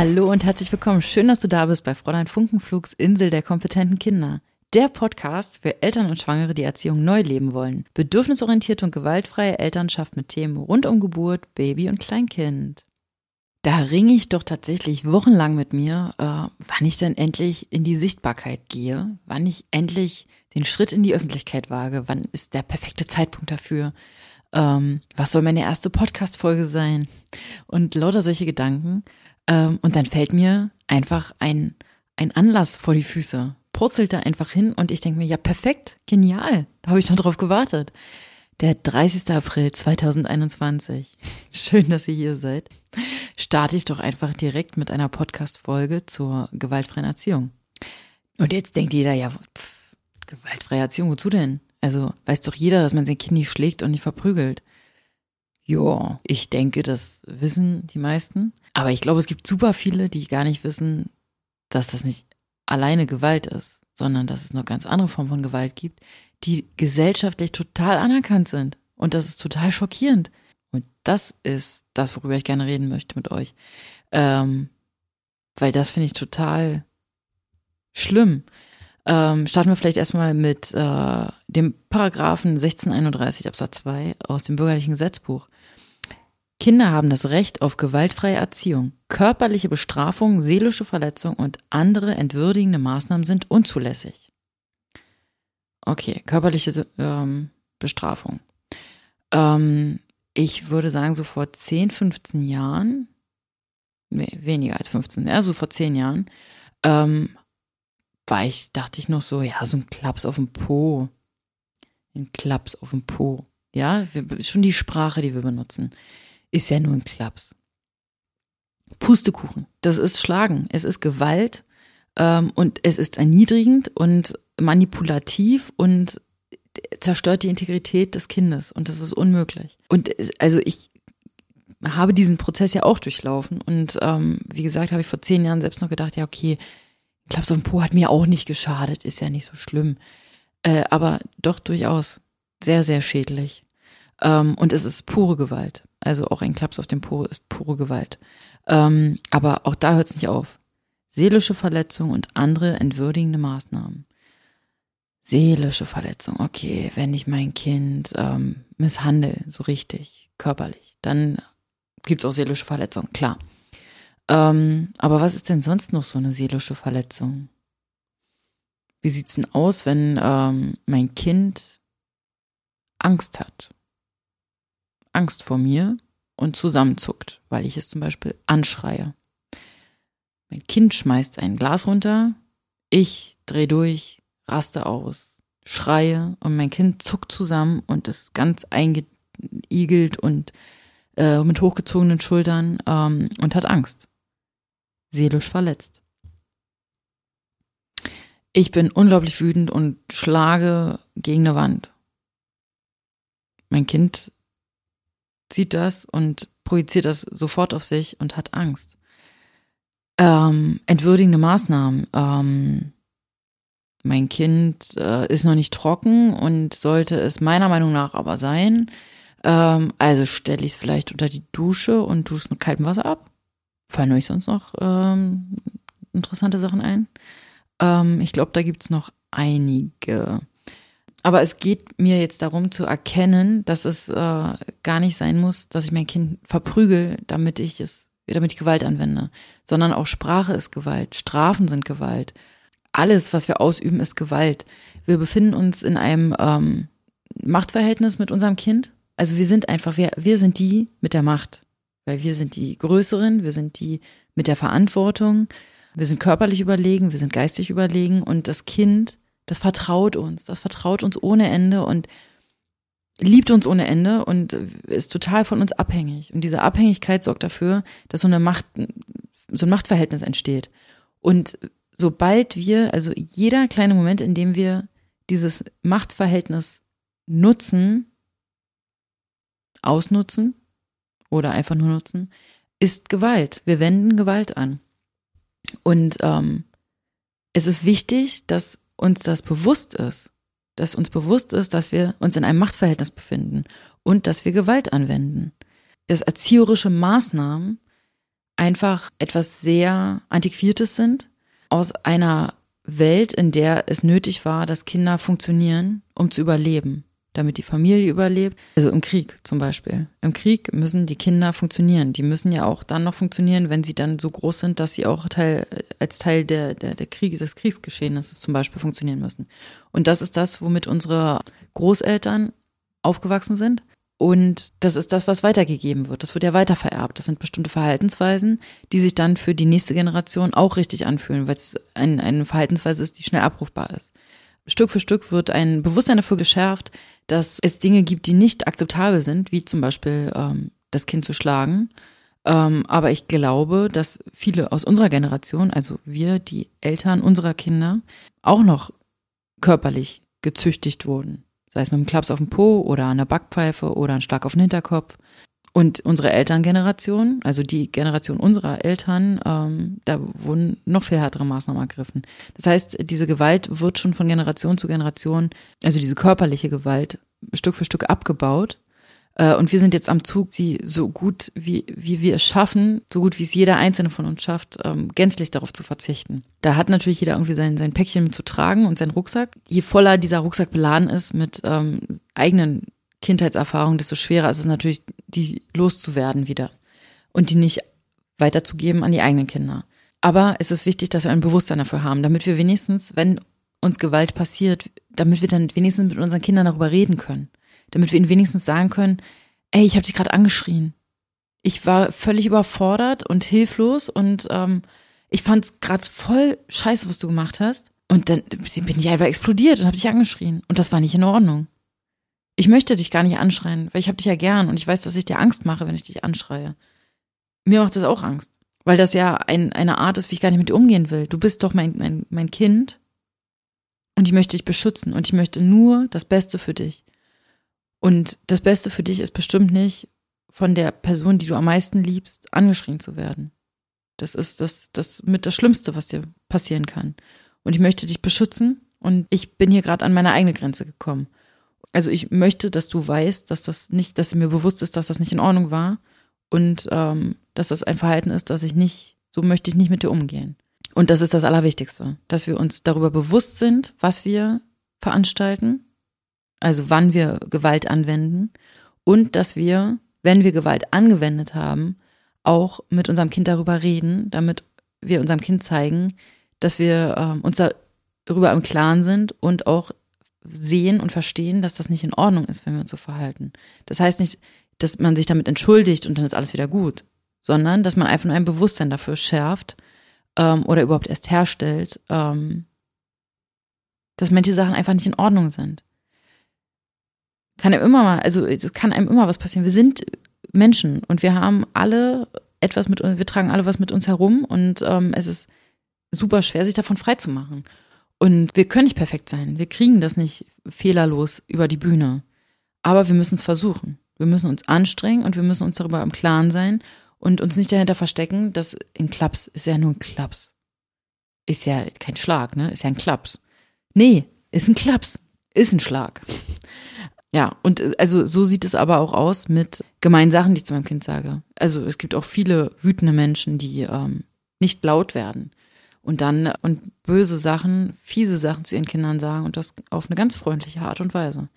Hallo und herzlich willkommen. Schön, dass du da bist bei Fräulein Funkenflugs Insel der kompetenten Kinder. Der Podcast für Eltern und Schwangere, die Erziehung neu leben wollen. Bedürfnisorientierte und gewaltfreie Elternschaft mit Themen rund um Geburt, Baby und Kleinkind. Da ringe ich doch tatsächlich wochenlang mit mir, äh, wann ich denn endlich in die Sichtbarkeit gehe, wann ich endlich den Schritt in die Öffentlichkeit wage, wann ist der perfekte Zeitpunkt dafür, ähm, was soll meine erste Podcast-Folge sein und lauter solche Gedanken. Ähm, und dann fällt mir einfach ein, ein Anlass vor die Füße, purzelt da einfach hin und ich denke mir, ja perfekt, genial, da habe ich noch drauf gewartet. Der 30. April 2021. Schön, dass ihr hier seid. Starte ich doch einfach direkt mit einer Podcast-Folge zur gewaltfreien Erziehung. Und jetzt denkt jeder, ja, pff, gewaltfreie Erziehung, wozu denn? Also weiß doch jeder, dass man sein Kind nicht schlägt und nicht verprügelt. Ja, ich denke, das wissen die meisten. Aber ich glaube, es gibt super viele, die gar nicht wissen, dass das nicht alleine Gewalt ist, sondern dass es noch ganz andere Formen von Gewalt gibt, die gesellschaftlich total anerkannt sind. Und das ist total schockierend. Und das ist das, worüber ich gerne reden möchte mit euch. Ähm, weil das finde ich total schlimm. Ähm, starten wir vielleicht erstmal mit äh, dem Paragraphen 1631 Absatz 2 aus dem bürgerlichen Gesetzbuch. Kinder haben das Recht auf gewaltfreie Erziehung. Körperliche Bestrafung, seelische Verletzung und andere entwürdigende Maßnahmen sind unzulässig. Okay, körperliche ähm, Bestrafung. Ähm, ich würde sagen, so vor 10, 15 Jahren, weniger als 15, ja, so vor 10 Jahren, ähm, war ich, dachte ich noch so, ja, so ein Klaps auf dem Po. Ein Klaps auf dem Po. Ja, wir, schon die Sprache, die wir benutzen, ist ja nur ein Klaps. Pustekuchen, das ist Schlagen, es ist Gewalt ähm, und es ist erniedrigend und manipulativ und zerstört die Integrität des Kindes. Und das ist unmöglich. Und also ich habe diesen Prozess ja auch durchlaufen. Und ähm, wie gesagt habe ich vor zehn Jahren selbst noch gedacht, ja okay, Klaps auf den Po hat mir auch nicht geschadet, ist ja nicht so schlimm, äh, aber doch durchaus sehr sehr schädlich. Ähm, und es ist pure Gewalt. Also auch ein Klaps auf dem Po ist pure Gewalt. Ähm, aber auch da hört es nicht auf. Seelische Verletzung und andere entwürdigende Maßnahmen. Seelische Verletzung, okay, wenn ich mein Kind ähm, misshandle, so richtig, körperlich, dann gibt's auch seelische Verletzung, klar. Ähm, aber was ist denn sonst noch so eine seelische Verletzung? Wie sieht's denn aus, wenn ähm, mein Kind Angst hat? Angst vor mir und zusammenzuckt, weil ich es zum Beispiel anschreie. Mein Kind schmeißt ein Glas runter, ich drehe durch, raste aus, schreie und mein Kind zuckt zusammen und ist ganz eingeigelt und äh, mit hochgezogenen Schultern ähm, und hat Angst. Seelisch verletzt. Ich bin unglaublich wütend und schlage gegen eine Wand. Mein Kind sieht das und projiziert das sofort auf sich und hat Angst. Ähm, entwürdigende Maßnahmen. Ähm, mein Kind äh, ist noch nicht trocken und sollte es meiner Meinung nach aber sein. Ähm, also stelle ich es vielleicht unter die Dusche und dusche es mit kaltem Wasser ab. Fallen euch sonst noch ähm, interessante Sachen ein? Ähm, ich glaube, da gibt's noch einige. Aber es geht mir jetzt darum zu erkennen, dass es äh, gar nicht sein muss, dass ich mein Kind verprügel, damit ich es, damit ich Gewalt anwende, sondern auch Sprache ist Gewalt, Strafen sind Gewalt alles, was wir ausüben, ist Gewalt. Wir befinden uns in einem ähm, Machtverhältnis mit unserem Kind. Also wir sind einfach, wir, wir sind die mit der Macht. Weil wir sind die Größeren, wir sind die mit der Verantwortung, wir sind körperlich überlegen, wir sind geistig überlegen und das Kind, das vertraut uns, das vertraut uns ohne Ende und liebt uns ohne Ende und ist total von uns abhängig. Und diese Abhängigkeit sorgt dafür, dass so eine Macht, so ein Machtverhältnis entsteht. Und sobald wir, also jeder kleine Moment, in dem wir dieses Machtverhältnis nutzen, ausnutzen oder einfach nur nutzen, ist Gewalt. Wir wenden Gewalt an. Und ähm, es ist wichtig, dass uns das bewusst ist, dass uns bewusst ist, dass wir uns in einem Machtverhältnis befinden und dass wir Gewalt anwenden. Dass erzieherische Maßnahmen einfach etwas sehr Antiquiertes sind, aus einer Welt, in der es nötig war, dass Kinder funktionieren, um zu überleben damit die Familie überlebt. Also im Krieg zum Beispiel. Im Krieg müssen die Kinder funktionieren. Die müssen ja auch dann noch funktionieren, wenn sie dann so groß sind, dass sie auch Teil, als Teil der, der, der Krieg, des Kriegsgeschehnisses zum Beispiel funktionieren müssen. Und das ist das, womit unsere Großeltern aufgewachsen sind. Und das ist das, was weitergegeben wird. Das wird ja weitervererbt. Das sind bestimmte Verhaltensweisen, die sich dann für die nächste Generation auch richtig anfühlen, weil es ein, eine Verhaltensweise ist, die schnell abrufbar ist. Stück für Stück wird ein Bewusstsein dafür geschärft, dass es Dinge gibt, die nicht akzeptabel sind, wie zum Beispiel ähm, das Kind zu schlagen. Ähm, aber ich glaube, dass viele aus unserer Generation, also wir, die Eltern unserer Kinder, auch noch körperlich gezüchtigt wurden. Sei es mit einem Klaps auf dem Po oder einer Backpfeife oder ein Schlag auf den Hinterkopf. Und unsere Elterngeneration, also die Generation unserer Eltern, ähm, da wurden noch viel härtere Maßnahmen ergriffen. Das heißt, diese Gewalt wird schon von Generation zu Generation, also diese körperliche Gewalt, Stück für Stück abgebaut. Äh, und wir sind jetzt am Zug, sie so gut wie, wie wir es schaffen, so gut wie es jeder Einzelne von uns schafft, ähm, gänzlich darauf zu verzichten. Da hat natürlich jeder irgendwie sein, sein Päckchen mit zu tragen und seinen Rucksack. Je voller dieser Rucksack beladen ist mit ähm, eigenen Kindheitserfahrung, desto schwerer ist es natürlich, die loszuwerden wieder und die nicht weiterzugeben an die eigenen Kinder. Aber es ist wichtig, dass wir ein Bewusstsein dafür haben, damit wir wenigstens, wenn uns Gewalt passiert, damit wir dann wenigstens mit unseren Kindern darüber reden können. Damit wir ihnen wenigstens sagen können, ey, ich habe dich gerade angeschrien. Ich war völlig überfordert und hilflos und ähm, ich fand es gerade voll scheiße, was du gemacht hast. Und dann bin ich einfach explodiert und habe dich angeschrien. Und das war nicht in Ordnung. Ich möchte dich gar nicht anschreien, weil ich habe dich ja gern und ich weiß, dass ich dir Angst mache, wenn ich dich anschreie. Mir macht das auch Angst, weil das ja ein, eine Art ist, wie ich gar nicht mit dir umgehen will. Du bist doch mein, mein, mein Kind und ich möchte dich beschützen und ich möchte nur das Beste für dich. Und das Beste für dich ist bestimmt nicht, von der Person, die du am meisten liebst, angeschrien zu werden. Das ist das, das mit das Schlimmste, was dir passieren kann. Und ich möchte dich beschützen und ich bin hier gerade an meine eigene Grenze gekommen also ich möchte, dass du weißt, dass das nicht, dass mir bewusst ist, dass das nicht in Ordnung war und ähm, dass das ein Verhalten ist, dass ich nicht, so möchte ich nicht mit dir umgehen. Und das ist das Allerwichtigste, dass wir uns darüber bewusst sind, was wir veranstalten, also wann wir Gewalt anwenden und dass wir, wenn wir Gewalt angewendet haben, auch mit unserem Kind darüber reden, damit wir unserem Kind zeigen, dass wir ähm, uns darüber im Klaren sind und auch sehen und verstehen, dass das nicht in Ordnung ist, wenn wir uns so verhalten. Das heißt nicht, dass man sich damit entschuldigt und dann ist alles wieder gut, sondern dass man einfach nur ein Bewusstsein dafür schärft ähm, oder überhaupt erst herstellt, ähm, dass manche Sachen einfach nicht in Ordnung sind. Kann einem immer mal, also es kann einem immer was passieren. Wir sind Menschen und wir haben alle etwas mit uns, wir tragen alle was mit uns herum und ähm, es ist super schwer, sich davon frei zu machen. Und wir können nicht perfekt sein. Wir kriegen das nicht fehlerlos über die Bühne. Aber wir müssen es versuchen. Wir müssen uns anstrengen und wir müssen uns darüber im Klaren sein und uns nicht dahinter verstecken, dass ein Klaps ist ja nur ein Klaps. Ist ja kein Schlag, ne? Ist ja ein Klaps. Nee, ist ein Klaps. Ist ein Schlag. Ja, und also so sieht es aber auch aus mit gemeinen Sachen, die ich zu meinem Kind sage. Also es gibt auch viele wütende Menschen, die ähm, nicht laut werden und dann und böse Sachen, fiese Sachen zu ihren Kindern sagen und das auf eine ganz freundliche Art und Weise.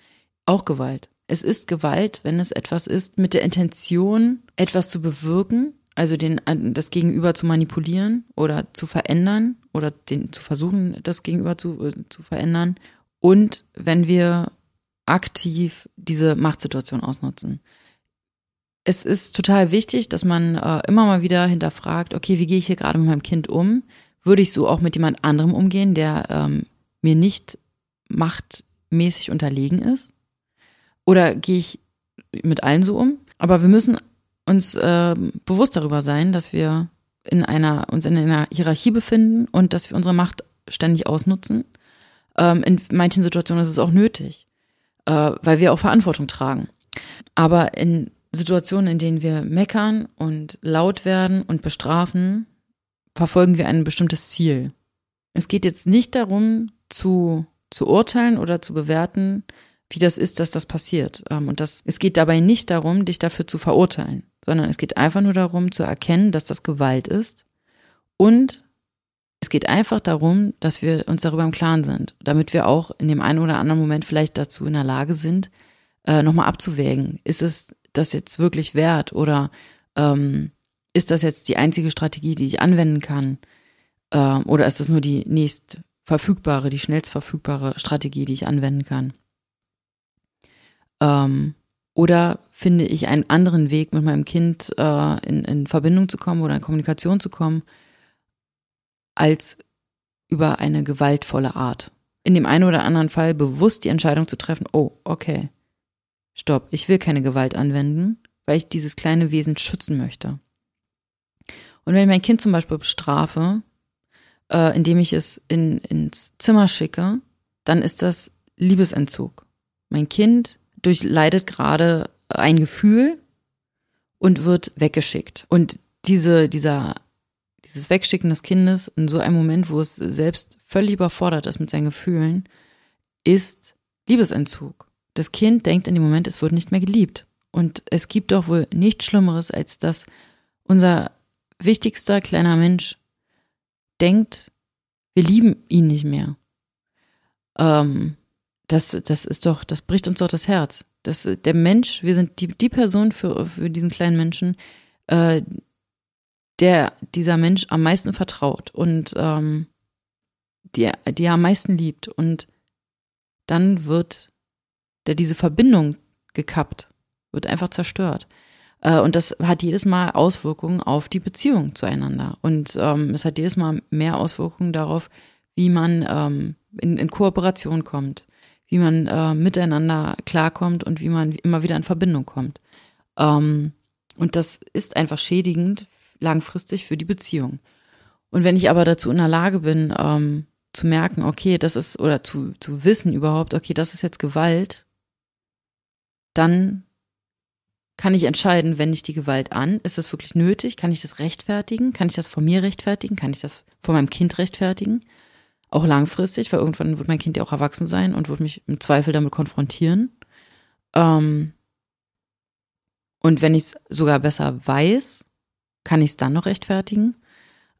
Auch Gewalt. Es ist Gewalt, wenn es etwas ist mit der Intention, etwas zu bewirken, also den, das Gegenüber zu manipulieren oder zu verändern oder den, zu versuchen, das Gegenüber zu, äh, zu verändern. Und wenn wir aktiv diese Machtsituation ausnutzen. Es ist total wichtig, dass man äh, immer mal wieder hinterfragt, okay, wie gehe ich hier gerade mit meinem Kind um? Würde ich so auch mit jemand anderem umgehen, der ähm, mir nicht machtmäßig unterlegen ist? Oder gehe ich mit allen so um? Aber wir müssen uns äh, bewusst darüber sein, dass wir in einer, uns in einer Hierarchie befinden und dass wir unsere Macht ständig ausnutzen. Ähm, in manchen Situationen ist es auch nötig, äh, weil wir auch Verantwortung tragen. Aber in Situationen, in denen wir meckern und laut werden und bestrafen, verfolgen wir ein bestimmtes Ziel. Es geht jetzt nicht darum, zu, zu urteilen oder zu bewerten, wie das ist, dass das passiert. Ähm, und das, es geht dabei nicht darum, dich dafür zu verurteilen, sondern es geht einfach nur darum, zu erkennen, dass das Gewalt ist. Und es geht einfach darum, dass wir uns darüber im Klaren sind, damit wir auch in dem einen oder anderen Moment vielleicht dazu in der Lage sind, äh, nochmal abzuwägen. Ist es das jetzt wirklich wert oder ähm, ist das jetzt die einzige Strategie, die ich anwenden kann? Ähm, oder ist das nur die nächst verfügbare, die schnellst verfügbare Strategie, die ich anwenden kann? Ähm, oder finde ich einen anderen Weg, mit meinem Kind äh, in, in Verbindung zu kommen oder in Kommunikation zu kommen, als über eine gewaltvolle Art. In dem einen oder anderen Fall bewusst die Entscheidung zu treffen, oh, okay, stopp, ich will keine Gewalt anwenden, weil ich dieses kleine Wesen schützen möchte. Und wenn ich mein Kind zum Beispiel bestrafe, äh, indem ich es in, ins Zimmer schicke, dann ist das Liebesentzug. Mein Kind durchleidet gerade ein Gefühl und wird weggeschickt. Und diese, dieser, dieses Wegschicken des Kindes in so einem Moment, wo es selbst völlig überfordert ist mit seinen Gefühlen, ist Liebesentzug. Das Kind denkt in dem Moment, es wird nicht mehr geliebt. Und es gibt doch wohl nichts Schlimmeres, als dass unser wichtigster kleiner Mensch denkt, wir lieben ihn nicht mehr. Ähm, das, das ist doch, das bricht uns doch das Herz. Das, der Mensch, wir sind die, die Person für, für diesen kleinen Menschen, äh, der dieser Mensch am meisten vertraut und ähm, die, die er am meisten liebt. Und dann wird der diese Verbindung gekappt, wird einfach zerstört. Äh, und das hat jedes Mal Auswirkungen auf die Beziehung zueinander. Und ähm, es hat jedes Mal mehr Auswirkungen darauf, wie man ähm, in, in Kooperation kommt, wie man äh, miteinander klarkommt und wie man immer wieder in Verbindung kommt. Ähm, und das ist einfach schädigend langfristig für die Beziehung. Und wenn ich aber dazu in der Lage bin, ähm, zu merken, okay, das ist, oder zu, zu wissen überhaupt, okay, das ist jetzt Gewalt, dann kann ich entscheiden, wenn ich die Gewalt an, ist das wirklich nötig? Kann ich das rechtfertigen? Kann ich das von mir rechtfertigen? Kann ich das von meinem Kind rechtfertigen? Auch langfristig, weil irgendwann wird mein Kind ja auch erwachsen sein und wird mich im Zweifel damit konfrontieren. Ähm und wenn ich es sogar besser weiß, kann ich es dann noch rechtfertigen.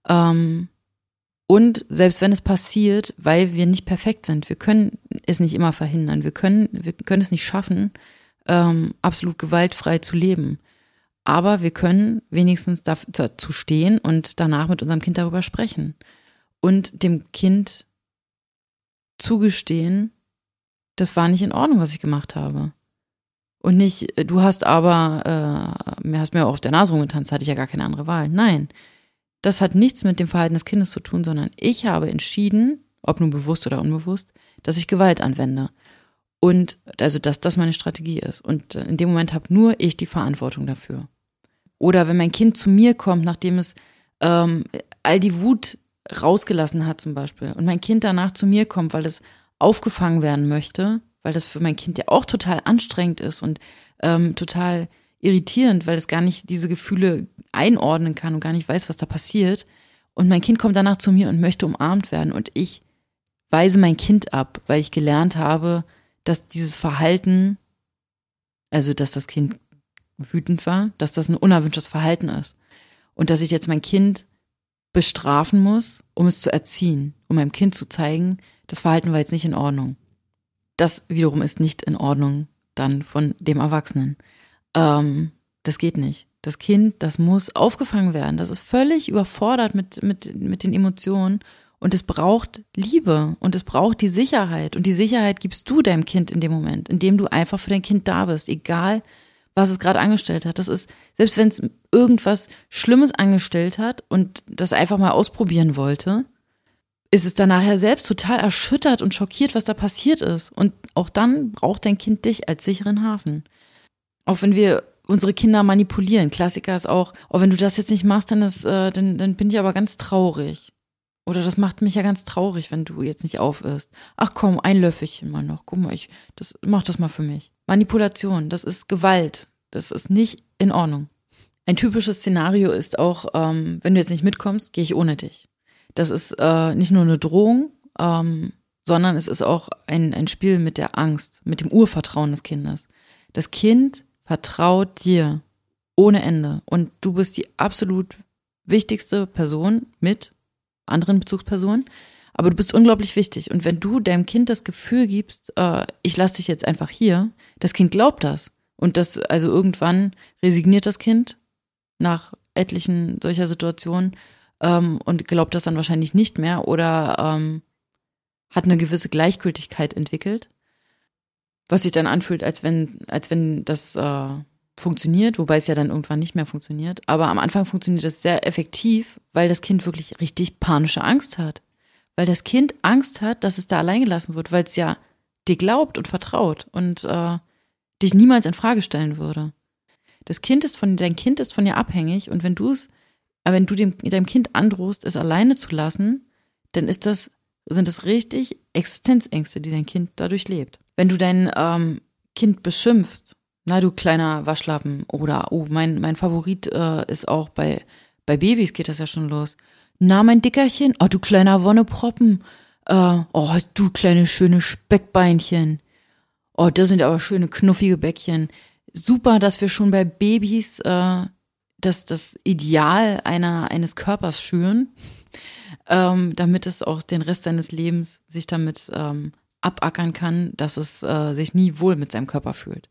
Ähm und selbst wenn es passiert, weil wir nicht perfekt sind, wir können es nicht immer verhindern, wir können, wir können es nicht schaffen, ähm, absolut gewaltfrei zu leben. Aber wir können wenigstens dazu stehen und danach mit unserem Kind darüber sprechen und dem Kind zugestehen, das war nicht in Ordnung, was ich gemacht habe. Und nicht, äh, du hast aber, äh, mir hast mir auch auf der Nase rumgetanzt, hatte ich ja gar keine andere Wahl. Nein, das hat nichts mit dem Verhalten des Kindes zu tun, sondern ich habe entschieden, ob nun bewusst oder unbewusst, dass ich Gewalt anwende. Und also, dass das meine Strategie ist. Und in dem Moment habe nur ich die Verantwortung dafür. Oder wenn mein Kind zu mir kommt, nachdem es ähm, all die Wut rausgelassen hat zum Beispiel und mein Kind danach zu mir kommt, weil es aufgefangen werden möchte, weil das für mein Kind ja auch total anstrengend ist und ähm, total irritierend, weil es gar nicht diese Gefühle einordnen kann und gar nicht weiß, was da passiert. Und mein Kind kommt danach zu mir und möchte umarmt werden und ich weise mein Kind ab, weil ich gelernt habe, dass dieses Verhalten, also dass das Kind wütend war, dass das ein unerwünschtes Verhalten ist und dass ich jetzt mein Kind bestrafen muss, um es zu erziehen, um meinem Kind zu zeigen, das Verhalten war jetzt nicht in Ordnung. Das wiederum ist nicht in Ordnung dann von dem Erwachsenen. Ähm, das geht nicht. Das Kind, das muss aufgefangen werden. Das ist völlig überfordert mit, mit, mit den Emotionen und es braucht Liebe und es braucht die Sicherheit. Und die Sicherheit gibst du deinem Kind in dem Moment, indem du einfach für dein Kind da bist, egal was es gerade angestellt hat. Das ist, selbst wenn es irgendwas Schlimmes angestellt hat und das einfach mal ausprobieren wollte, ist es dann nachher selbst total erschüttert und schockiert, was da passiert ist. Und auch dann braucht dein Kind dich als sicheren Hafen. Auch wenn wir unsere Kinder manipulieren. Klassiker ist auch, oh, wenn du das jetzt nicht machst, dann, ist, äh, dann, dann bin ich aber ganz traurig. Oder das macht mich ja ganz traurig, wenn du jetzt nicht auf isst. Ach komm, ein Löffelchen mal noch. Guck mal, ich, das, mach das mal für mich. Manipulation, das ist Gewalt. Das ist nicht in Ordnung. Ein typisches Szenario ist auch, ähm, wenn du jetzt nicht mitkommst, gehe ich ohne dich. Das ist äh, nicht nur eine Drohung, ähm, sondern es ist auch ein, ein Spiel mit der Angst, mit dem Urvertrauen des Kindes. Das Kind vertraut dir ohne Ende und du bist die absolut wichtigste Person mit anderen Bezugspersonen, aber du bist unglaublich wichtig. Und wenn du deinem Kind das Gefühl gibst, äh, ich lasse dich jetzt einfach hier, das Kind glaubt das. Und das, also irgendwann resigniert das Kind nach etlichen solcher Situationen ähm, und glaubt das dann wahrscheinlich nicht mehr oder ähm, hat eine gewisse Gleichgültigkeit entwickelt, was sich dann anfühlt, als wenn, als wenn das äh, funktioniert, wobei es ja dann irgendwann nicht mehr funktioniert. Aber am Anfang funktioniert das sehr effektiv, weil das Kind wirklich richtig panische Angst hat. Weil das Kind Angst hat, dass es da allein gelassen wird, weil es ja dir glaubt und vertraut und äh, dich niemals in Frage stellen würde. Das Kind ist von, dein Kind ist von dir abhängig und wenn du es, wenn du dem, deinem Kind androhst, es alleine zu lassen, dann ist das, sind das richtig Existenzängste, die dein Kind dadurch lebt. Wenn du dein ähm, Kind beschimpfst, na du kleiner Waschlappen oder oh, mein, mein Favorit äh, ist auch bei, bei Babys geht das ja schon los. Na, mein Dickerchen, oh du kleiner Wonneproppen, äh, oh du kleine schöne Speckbeinchen. Oh, das sind aber schöne knuffige Bäckchen super, dass wir schon bei Babys äh, das, das Ideal einer, eines Körpers schüren, ähm, damit es auch den Rest seines Lebens sich damit ähm, abackern kann, dass es äh, sich nie wohl mit seinem Körper fühlt.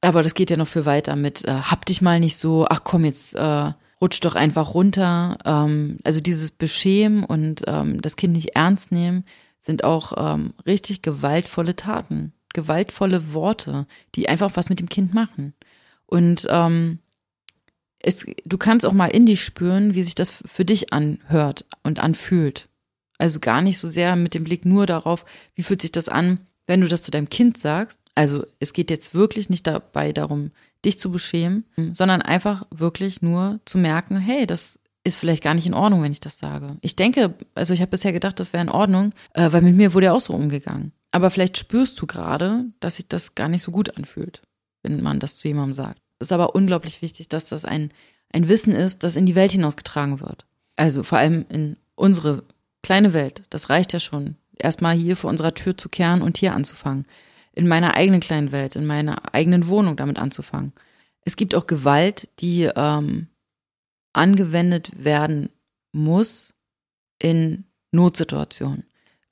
Aber das geht ja noch für weiter mit, äh, hab dich mal nicht so, ach komm, jetzt äh, rutsch doch einfach runter. Ähm, also dieses Beschämen und ähm, das Kind nicht ernst nehmen sind auch ähm, richtig gewaltvolle Taten gewaltvolle Worte, die einfach was mit dem Kind machen. Und ähm, es, du kannst auch mal in dich spüren, wie sich das für dich anhört und anfühlt. Also gar nicht so sehr mit dem Blick nur darauf, wie fühlt sich das an, wenn du das zu deinem Kind sagst. Also es geht jetzt wirklich nicht dabei darum, dich zu beschämen, sondern einfach wirklich nur zu merken, hey, das ist vielleicht gar nicht in Ordnung, wenn ich das sage. Ich denke, also ich habe bisher gedacht, das wäre in Ordnung, äh, weil mit mir wurde ja auch so umgegangen. Aber vielleicht spürst du gerade, dass sich das gar nicht so gut anfühlt, wenn man das zu jemandem sagt. Es ist aber unglaublich wichtig, dass das ein, ein Wissen ist, das in die Welt hinausgetragen wird. Also vor allem in unsere kleine Welt. Das reicht ja schon. Erstmal hier vor unserer Tür zu kehren und hier anzufangen. In meiner eigenen kleinen Welt, in meiner eigenen Wohnung damit anzufangen. Es gibt auch Gewalt, die ähm, angewendet werden muss in Notsituationen.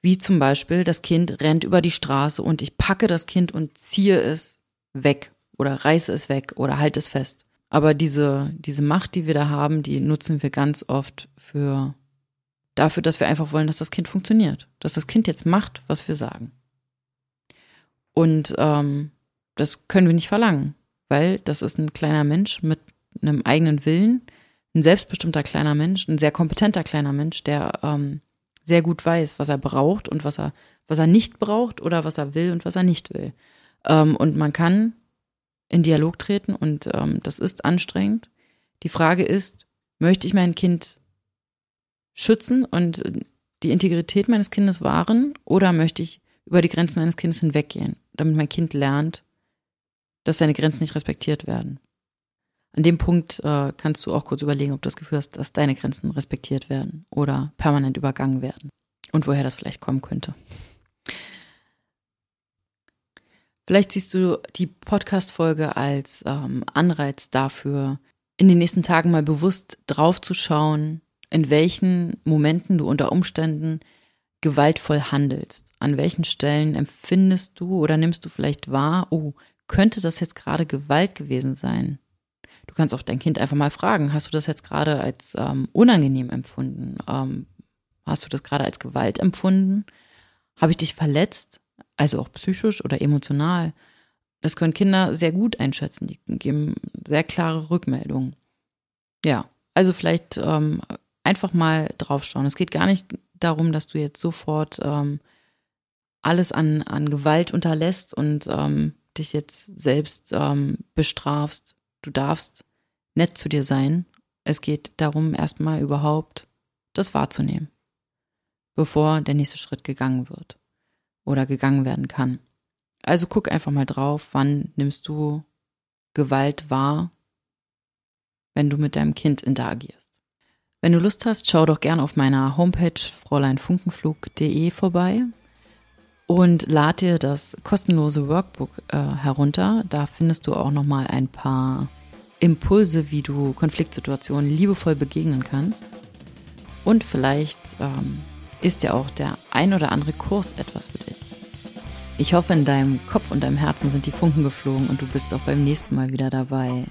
Wie zum Beispiel, das Kind rennt über die Straße und ich packe das Kind und ziehe es weg oder reiße es weg oder halte es fest. Aber diese, diese Macht, die wir da haben, die nutzen wir ganz oft für dafür, dass wir einfach wollen, dass das Kind funktioniert. Dass das Kind jetzt macht, was wir sagen. Und ähm, das können wir nicht verlangen, weil das ist ein kleiner Mensch mit einem eigenen Willen, ein selbstbestimmter kleiner Mensch, ein sehr kompetenter kleiner Mensch, der ähm, sehr gut weiß, was er braucht und was er, was er nicht braucht oder was er will und was er nicht will. Ähm, und man kann in Dialog treten und ähm, das ist anstrengend. Die Frage ist, möchte ich mein Kind schützen und die Integrität meines Kindes wahren oder möchte ich über die Grenzen meines Kindes hinweggehen, damit mein Kind lernt, dass seine Grenzen nicht respektiert werden. An dem Punkt äh, kannst du auch kurz überlegen, ob du das Gefühl hast, dass deine Grenzen respektiert werden oder permanent übergangen werden und woher das vielleicht kommen könnte. Vielleicht siehst du die Podcast-Folge als ähm, Anreiz dafür, in den nächsten Tagen mal bewusst draufzuschauen, in welchen Momenten du unter Umständen gewaltvoll handelst. An welchen Stellen empfindest du oder nimmst du vielleicht wahr, oh, könnte das jetzt gerade Gewalt gewesen sein? Du kannst auch dein Kind einfach mal fragen, hast du das jetzt gerade als ähm, unangenehm empfunden? Ähm, hast du das gerade als Gewalt empfunden? Habe ich dich verletzt? Also auch psychisch oder emotional? Das können Kinder sehr gut einschätzen. Die geben sehr klare Rückmeldungen. Ja, also vielleicht ähm, einfach mal draufschauen. Es geht gar nicht darum, dass du jetzt sofort ähm, alles an, an Gewalt unterlässt und ähm, dich jetzt selbst ähm, bestrafst Du darfst nett zu dir sein. Es geht darum, erstmal überhaupt das wahrzunehmen, bevor der nächste Schritt gegangen wird oder gegangen werden kann. Also guck einfach mal drauf, wann nimmst du Gewalt wahr, wenn du mit deinem Kind interagierst. Wenn du Lust hast, schau doch gern auf meiner Homepage fräuleinfunkenflug.de vorbei. und lad dir das kostenlose Workbook äh, herunter. Da findest du auch nochmal ein paar Impulse, wie du Konfliktsituationen liebevoll begegnen kannst. Und vielleicht ähm, ist ja auch der ein oder andere Kurs etwas für dich. Ich hoffe, in deinem Kopf und deinem Herzen sind die Funken geflogen und du bist auch beim nächsten Mal wieder dabei.